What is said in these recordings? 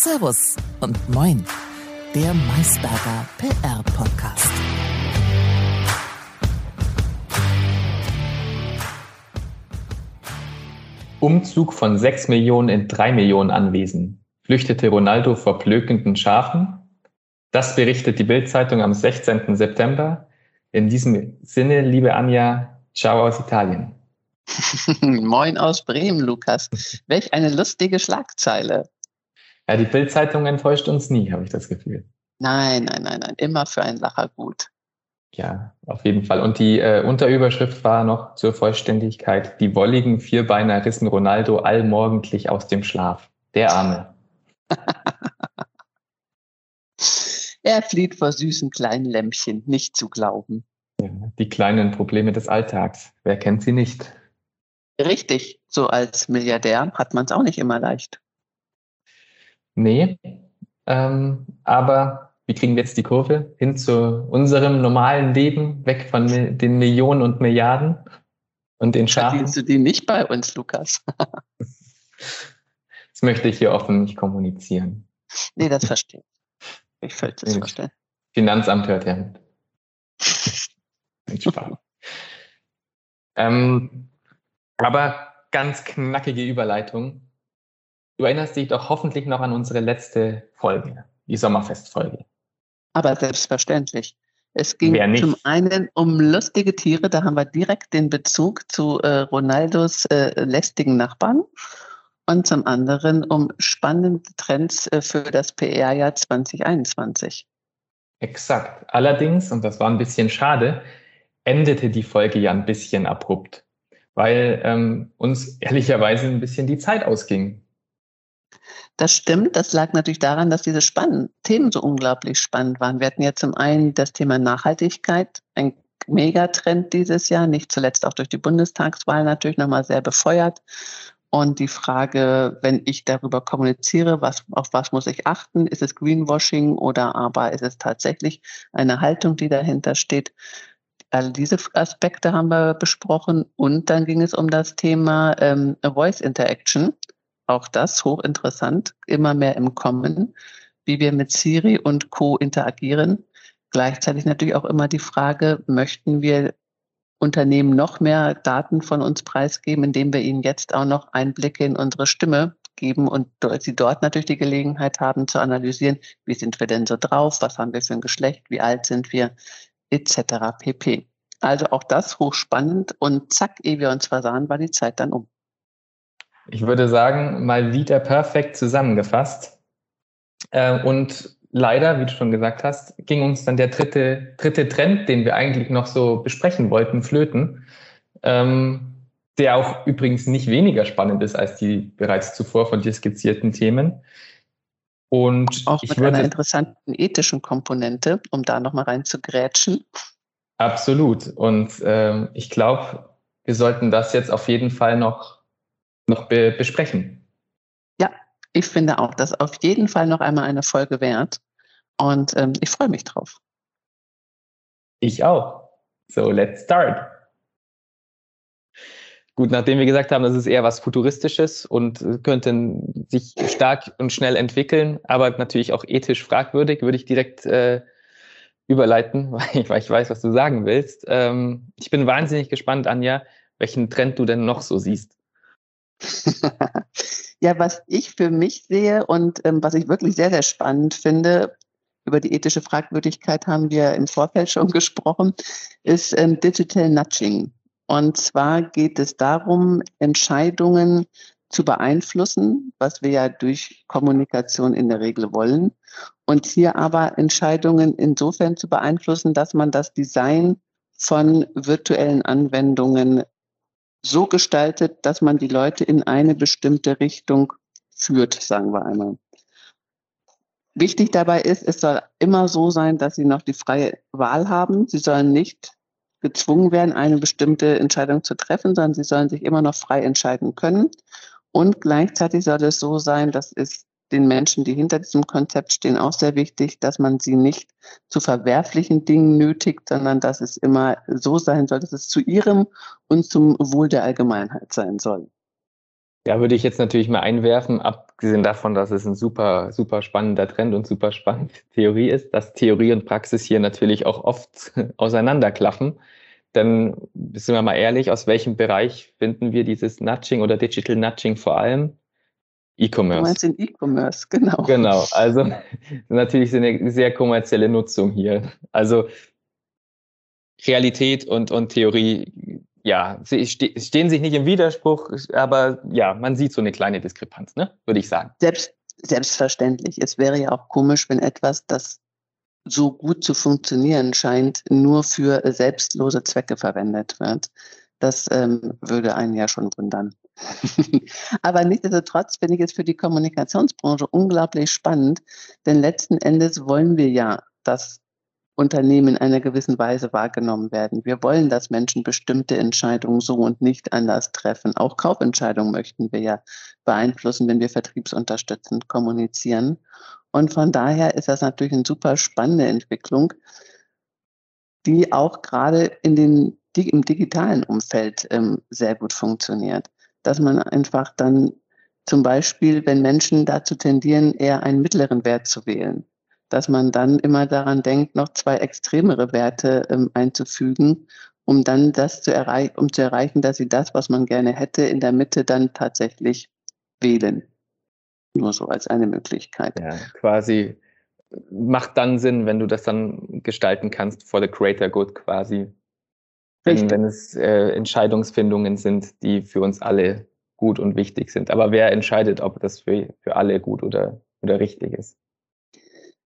Servus und Moin, der Maisberger PR-Podcast. Umzug von 6 Millionen in 3 Millionen Anwesen. Flüchtete Ronaldo vor blökenden Schafen? Das berichtet die Bild-Zeitung am 16. September. In diesem Sinne, liebe Anja, ciao aus Italien. Moin aus Bremen, Lukas. Welch eine lustige Schlagzeile. Ja, die Bild-Zeitung enttäuscht uns nie, habe ich das Gefühl. Nein, nein, nein, nein. Immer für einen Lacher gut. Ja, auf jeden Fall. Und die äh, Unterüberschrift war noch zur Vollständigkeit. Die wolligen Vierbeiner rissen Ronaldo allmorgendlich aus dem Schlaf. Der Arme. er flieht vor süßen kleinen Lämpchen, nicht zu glauben. Ja, die kleinen Probleme des Alltags. Wer kennt sie nicht? Richtig. So als Milliardär hat man es auch nicht immer leicht. Nee. Ähm, aber wie kriegen wir jetzt die Kurve hin zu unserem normalen Leben, weg von den Millionen und Milliarden und den Schafen? Verdienst du die nicht bei uns, Lukas? das möchte ich hier offen nicht kommunizieren. Nee, das verstehe ich. Ich völlig das vorstellen. Finanzamt hört ja mit. Spaß. ähm, aber ganz knackige Überleitung. Du erinnerst dich doch hoffentlich noch an unsere letzte Folge, die Sommerfestfolge aber selbstverständlich. Es ging zum einen um lustige Tiere, da haben wir direkt den Bezug zu äh, Ronaldos äh, lästigen Nachbarn. Und zum anderen um spannende Trends äh, für das PR-Jahr 2021. Exakt. Allerdings, und das war ein bisschen schade, endete die Folge ja ein bisschen abrupt, weil ähm, uns ehrlicherweise ein bisschen die Zeit ausging. Das stimmt. Das lag natürlich daran, dass diese spannenden Themen so unglaublich spannend waren. Wir hatten ja zum einen das Thema Nachhaltigkeit, ein Megatrend dieses Jahr, nicht zuletzt auch durch die Bundestagswahl natürlich nochmal sehr befeuert. Und die Frage, wenn ich darüber kommuniziere, was, auf was muss ich achten? Ist es Greenwashing oder aber ist es tatsächlich eine Haltung, die dahinter steht? All diese Aspekte haben wir besprochen. Und dann ging es um das Thema ähm, Voice Interaction auch das hochinteressant, immer mehr im Kommen, wie wir mit Siri und Co. interagieren. Gleichzeitig natürlich auch immer die Frage, möchten wir Unternehmen noch mehr Daten von uns preisgeben, indem wir ihnen jetzt auch noch Einblicke in unsere Stimme geben und sie dort natürlich die Gelegenheit haben zu analysieren, wie sind wir denn so drauf, was haben wir für ein Geschlecht, wie alt sind wir, etc. pp. Also auch das hochspannend und zack, ehe wir uns versahen, war die Zeit dann um. Ich würde sagen, mal wieder perfekt zusammengefasst. Äh, und leider, wie du schon gesagt hast, ging uns dann der dritte, dritte Trend, den wir eigentlich noch so besprechen wollten, flöten. Ähm, der auch übrigens nicht weniger spannend ist als die bereits zuvor von dir skizzierten Themen. Und auch mit würde, einer interessanten ethischen Komponente, um da nochmal rein zu grätschen. Absolut. Und ähm, ich glaube, wir sollten das jetzt auf jeden Fall noch noch be besprechen. Ja, ich finde auch, das auf jeden Fall noch einmal eine Folge wert. Und ähm, ich freue mich drauf. Ich auch. So, let's start. Gut, nachdem wir gesagt haben, das ist eher was Futuristisches und könnte sich stark und schnell entwickeln, aber natürlich auch ethisch fragwürdig, würde ich direkt äh, überleiten, weil ich, weil ich, weiß, was du sagen willst. Ähm, ich bin wahnsinnig gespannt, Anja, welchen Trend du denn noch so siehst. ja, was ich für mich sehe und ähm, was ich wirklich sehr, sehr spannend finde, über die ethische Fragwürdigkeit haben wir im Vorfeld schon gesprochen, ist ähm, Digital Nudging. Und zwar geht es darum, Entscheidungen zu beeinflussen, was wir ja durch Kommunikation in der Regel wollen. Und hier aber Entscheidungen insofern zu beeinflussen, dass man das Design von virtuellen Anwendungen so gestaltet, dass man die Leute in eine bestimmte Richtung führt, sagen wir einmal. Wichtig dabei ist, es soll immer so sein, dass sie noch die freie Wahl haben. Sie sollen nicht gezwungen werden, eine bestimmte Entscheidung zu treffen, sondern sie sollen sich immer noch frei entscheiden können. Und gleichzeitig soll es so sein, dass es den Menschen, die hinter diesem Konzept stehen, auch sehr wichtig, dass man sie nicht zu verwerflichen Dingen nötigt, sondern dass es immer so sein soll, dass es zu ihrem und zum Wohl der Allgemeinheit sein soll. Ja, würde ich jetzt natürlich mal einwerfen, ab abgesehen davon, dass es ein super, super spannender Trend und super spannende Theorie ist, dass Theorie und Praxis hier natürlich auch oft auseinanderklaffen. Denn sind wir mal ehrlich, aus welchem Bereich finden wir dieses Nudging oder Digital Nudging vor allem? E-Commerce. Du meinst den E-Commerce, genau. Genau, also natürlich eine sehr kommerzielle Nutzung hier. Also Realität und, und Theorie, ja, sie stehen sich nicht im Widerspruch, aber ja, man sieht so eine kleine Diskrepanz, ne? würde ich sagen. Selbst, selbstverständlich. Es wäre ja auch komisch, wenn etwas, das so gut zu funktionieren scheint, nur für selbstlose Zwecke verwendet wird. Das ähm, würde einen ja schon wundern. Aber nichtsdestotrotz finde ich es für die Kommunikationsbranche unglaublich spannend, denn letzten Endes wollen wir ja, dass Unternehmen in einer gewissen Weise wahrgenommen werden. Wir wollen, dass Menschen bestimmte Entscheidungen so und nicht anders treffen. Auch Kaufentscheidungen möchten wir ja beeinflussen, wenn wir vertriebsunterstützend kommunizieren. Und von daher ist das natürlich eine super spannende Entwicklung, die auch gerade in den, im digitalen Umfeld ähm, sehr gut funktioniert. Dass man einfach dann zum Beispiel, wenn Menschen dazu tendieren, eher einen mittleren Wert zu wählen, dass man dann immer daran denkt, noch zwei extremere Werte ähm, einzufügen, um dann das zu erreichen, um zu erreichen, dass sie das, was man gerne hätte, in der Mitte dann tatsächlich wählen. Nur so als eine Möglichkeit. Ja, quasi macht dann Sinn, wenn du das dann gestalten kannst for the greater good quasi. Wenn, wenn es äh, Entscheidungsfindungen sind, die für uns alle gut und wichtig sind. Aber wer entscheidet, ob das für, für alle gut oder, oder richtig ist?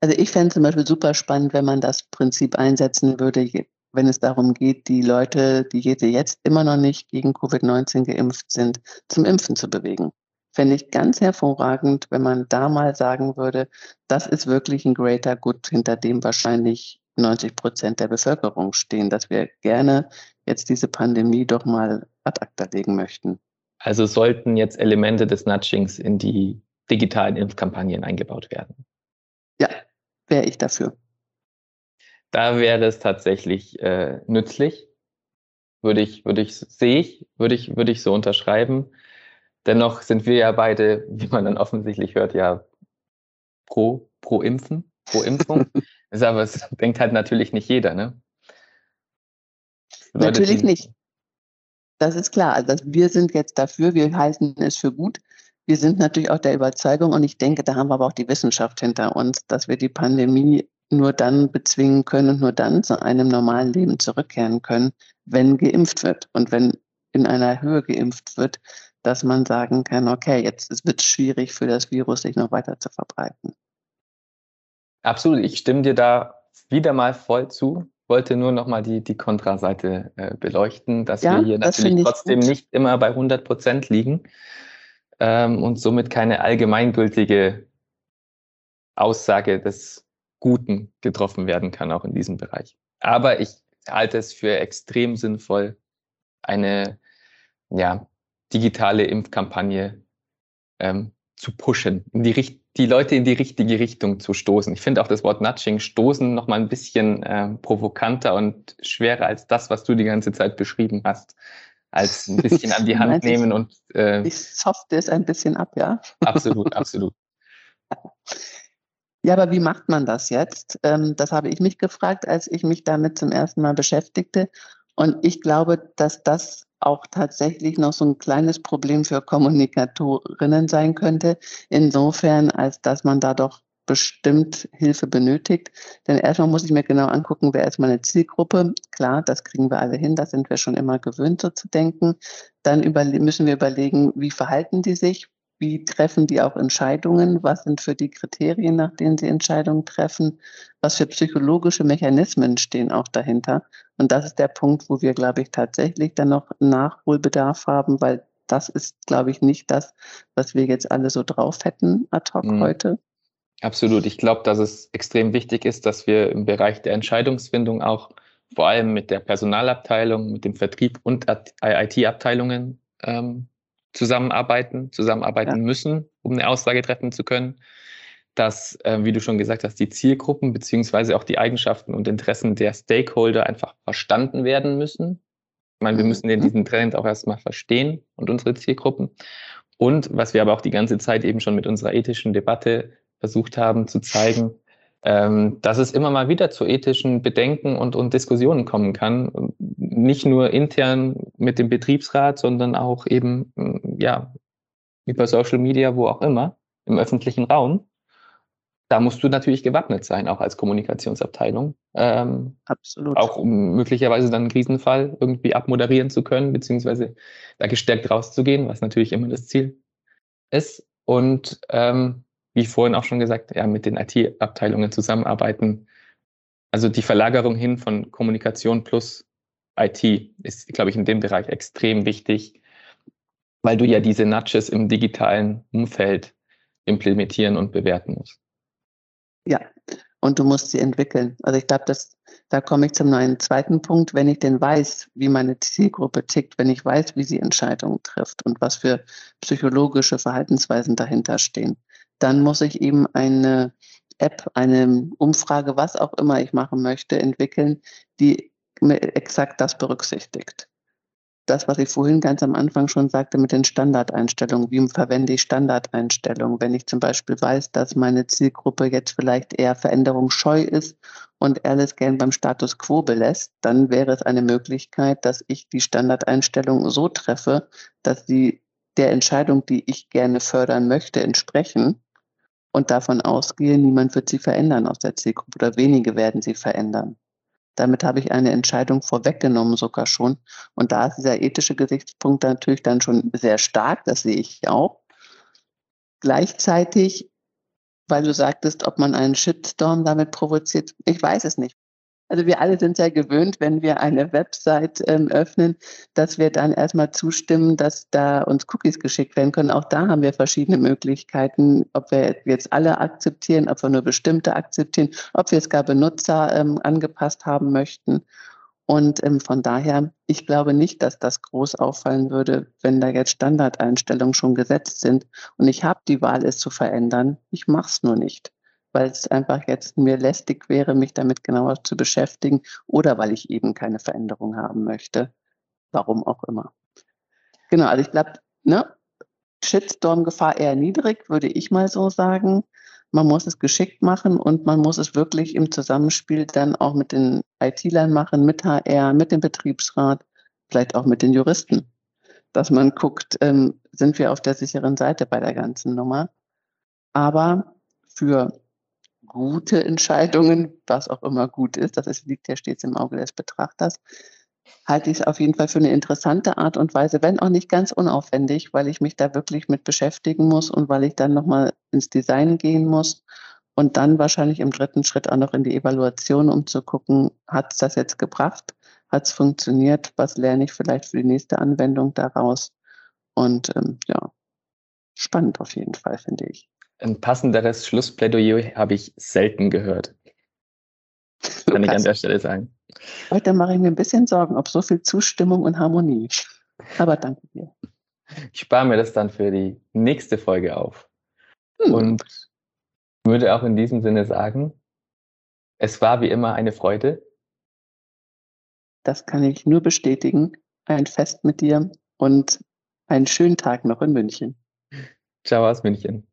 Also ich fände zum Beispiel super spannend, wenn man das Prinzip einsetzen würde, wenn es darum geht, die Leute, die jetzt immer noch nicht gegen Covid-19 geimpft sind, zum Impfen zu bewegen. Fände ich ganz hervorragend, wenn man da mal sagen würde, das ist wirklich ein greater Good, hinter dem wahrscheinlich 90 Prozent der Bevölkerung stehen, dass wir gerne jetzt diese Pandemie doch mal ad acta legen möchten. Also sollten jetzt Elemente des Nudgings in die digitalen Impfkampagnen eingebaut werden? Ja, wäre ich dafür. Da wäre es tatsächlich äh, nützlich. Würde ich, würde ich, sehe ich, würde ich, würde ich so unterschreiben. Dennoch sind wir ja beide, wie man dann offensichtlich hört, ja pro, pro Impfen, pro Impfung. aber es denkt halt natürlich nicht jeder, ne? Natürlich nicht. Das ist klar. Also wir sind jetzt dafür, wir halten es für gut. Wir sind natürlich auch der Überzeugung und ich denke, da haben wir aber auch die Wissenschaft hinter uns, dass wir die Pandemie nur dann bezwingen können und nur dann zu einem normalen Leben zurückkehren können, wenn geimpft wird und wenn in einer Höhe geimpft wird, dass man sagen kann, okay, jetzt wird es schwierig für das Virus, sich noch weiter zu verbreiten. Absolut, ich stimme dir da wieder mal voll zu. Wollte nur noch mal die, die Kontraseite äh, beleuchten, dass ja, wir hier natürlich trotzdem gut. nicht immer bei 100 Prozent liegen ähm, und somit keine allgemeingültige Aussage des Guten getroffen werden kann, auch in diesem Bereich. Aber ich halte es für extrem sinnvoll, eine ja, digitale Impfkampagne ähm, zu pushen, in die, die Leute in die richtige Richtung zu stoßen. Ich finde auch das Wort Nudging, stoßen, noch mal ein bisschen äh, provokanter und schwerer als das, was du die ganze Zeit beschrieben hast als ein bisschen an die Hand nehmen und äh, ich softe es ein bisschen ab, ja. Absolut, absolut. Ja, aber wie macht man das jetzt? Ähm, das habe ich mich gefragt, als ich mich damit zum ersten Mal beschäftigte. Und ich glaube, dass das auch tatsächlich noch so ein kleines Problem für Kommunikatorinnen sein könnte, insofern, als dass man da doch bestimmt Hilfe benötigt. Denn erstmal muss ich mir genau angucken, wer ist meine Zielgruppe. Klar, das kriegen wir alle hin, da sind wir schon immer gewöhnt, so zu denken. Dann müssen wir überlegen, wie verhalten die sich, wie treffen die auch Entscheidungen, was sind für die Kriterien, nach denen sie Entscheidungen treffen, was für psychologische Mechanismen stehen auch dahinter. Und das ist der Punkt, wo wir, glaube ich, tatsächlich dann noch Nachholbedarf haben, weil das ist, glaube ich, nicht das, was wir jetzt alle so drauf hätten ad hoc mhm. heute. Absolut. Ich glaube, dass es extrem wichtig ist, dass wir im Bereich der Entscheidungsfindung auch vor allem mit der Personalabteilung, mit dem Vertrieb und IT-Abteilungen ähm, zusammenarbeiten, zusammenarbeiten ja. müssen, um eine Aussage treffen zu können, dass, äh, wie du schon gesagt hast, die Zielgruppen beziehungsweise auch die Eigenschaften und Interessen der Stakeholder einfach verstanden werden müssen. Ich meine, wir mhm. müssen den, diesen Trend auch erstmal verstehen und unsere Zielgruppen Und was wir aber auch die ganze Zeit eben schon mit unserer ethischen Debatte versucht haben zu zeigen, ähm, dass es immer mal wieder zu ethischen Bedenken und, und Diskussionen kommen kann. Nicht nur intern mit dem Betriebsrat, sondern auch eben, ja, über Social Media, wo auch immer, im öffentlichen Raum da musst du natürlich gewappnet sein, auch als Kommunikationsabteilung. Ähm, Absolut. Auch um möglicherweise dann einen Krisenfall irgendwie abmoderieren zu können, beziehungsweise da gestärkt rauszugehen, was natürlich immer das Ziel ist. Und ähm, wie vorhin auch schon gesagt, ja, mit den IT-Abteilungen zusammenarbeiten. Also die Verlagerung hin von Kommunikation plus IT ist, glaube ich, in dem Bereich extrem wichtig, weil du ja diese Nudges im digitalen Umfeld implementieren und bewerten musst. Ja, und du musst sie entwickeln. Also ich glaube, dass da komme ich zum neuen zweiten Punkt. Wenn ich denn weiß, wie meine Zielgruppe tickt, wenn ich weiß, wie sie Entscheidungen trifft und was für psychologische Verhaltensweisen dahinter stehen, dann muss ich eben eine App, eine Umfrage, was auch immer ich machen möchte, entwickeln, die exakt das berücksichtigt das, was ich vorhin ganz am Anfang schon sagte mit den Standardeinstellungen. Wie verwende ich Standardeinstellungen? Wenn ich zum Beispiel weiß, dass meine Zielgruppe jetzt vielleicht eher veränderungsscheu ist und alles gern beim Status quo belässt, dann wäre es eine Möglichkeit, dass ich die Standardeinstellungen so treffe, dass sie der Entscheidung, die ich gerne fördern möchte, entsprechen und davon ausgehe, niemand wird sie verändern aus der Zielgruppe oder wenige werden sie verändern. Damit habe ich eine Entscheidung vorweggenommen sogar schon. Und da ist dieser ethische Gesichtspunkt natürlich dann schon sehr stark, das sehe ich auch. Gleichzeitig, weil du sagtest, ob man einen Shitstorm damit provoziert, ich weiß es nicht. Also wir alle sind ja gewöhnt, wenn wir eine Website ähm, öffnen, dass wir dann erstmal zustimmen, dass da uns Cookies geschickt werden können. Auch da haben wir verschiedene Möglichkeiten, ob wir jetzt alle akzeptieren, ob wir nur bestimmte akzeptieren, ob wir es gar Benutzer ähm, angepasst haben möchten. Und ähm, von daher, ich glaube nicht, dass das groß auffallen würde, wenn da jetzt Standardeinstellungen schon gesetzt sind. Und ich habe die Wahl, es zu verändern. Ich mache es nur nicht weil es einfach jetzt mir lästig wäre, mich damit genauer zu beschäftigen oder weil ich eben keine Veränderung haben möchte. Warum auch immer. Genau, also ich glaube, ne, Shitstorm-Gefahr eher niedrig, würde ich mal so sagen. Man muss es geschickt machen und man muss es wirklich im Zusammenspiel dann auch mit den IT-Lern machen, mit HR, mit dem Betriebsrat, vielleicht auch mit den Juristen, dass man guckt, ähm, sind wir auf der sicheren Seite bei der ganzen Nummer. Aber für gute Entscheidungen, was auch immer gut ist, das ist, liegt ja stets im Auge des Betrachters, halte ich es auf jeden Fall für eine interessante Art und Weise, wenn auch nicht ganz unaufwendig, weil ich mich da wirklich mit beschäftigen muss und weil ich dann nochmal ins Design gehen muss und dann wahrscheinlich im dritten Schritt auch noch in die Evaluation, um zu gucken, hat es das jetzt gebracht, hat es funktioniert, was lerne ich vielleicht für die nächste Anwendung daraus und ähm, ja, spannend auf jeden Fall, finde ich. Ein passenderes Schlussplädoyer habe ich selten gehört. Kann ich an der Stelle sagen. Heute mache ich mir ein bisschen Sorgen, ob so viel Zustimmung und Harmonie. Aber danke dir. Ich spare mir das dann für die nächste Folge auf. Hm. Und würde auch in diesem Sinne sagen, es war wie immer eine Freude. Das kann ich nur bestätigen. Ein Fest mit dir und einen schönen Tag noch in München. Ciao aus München.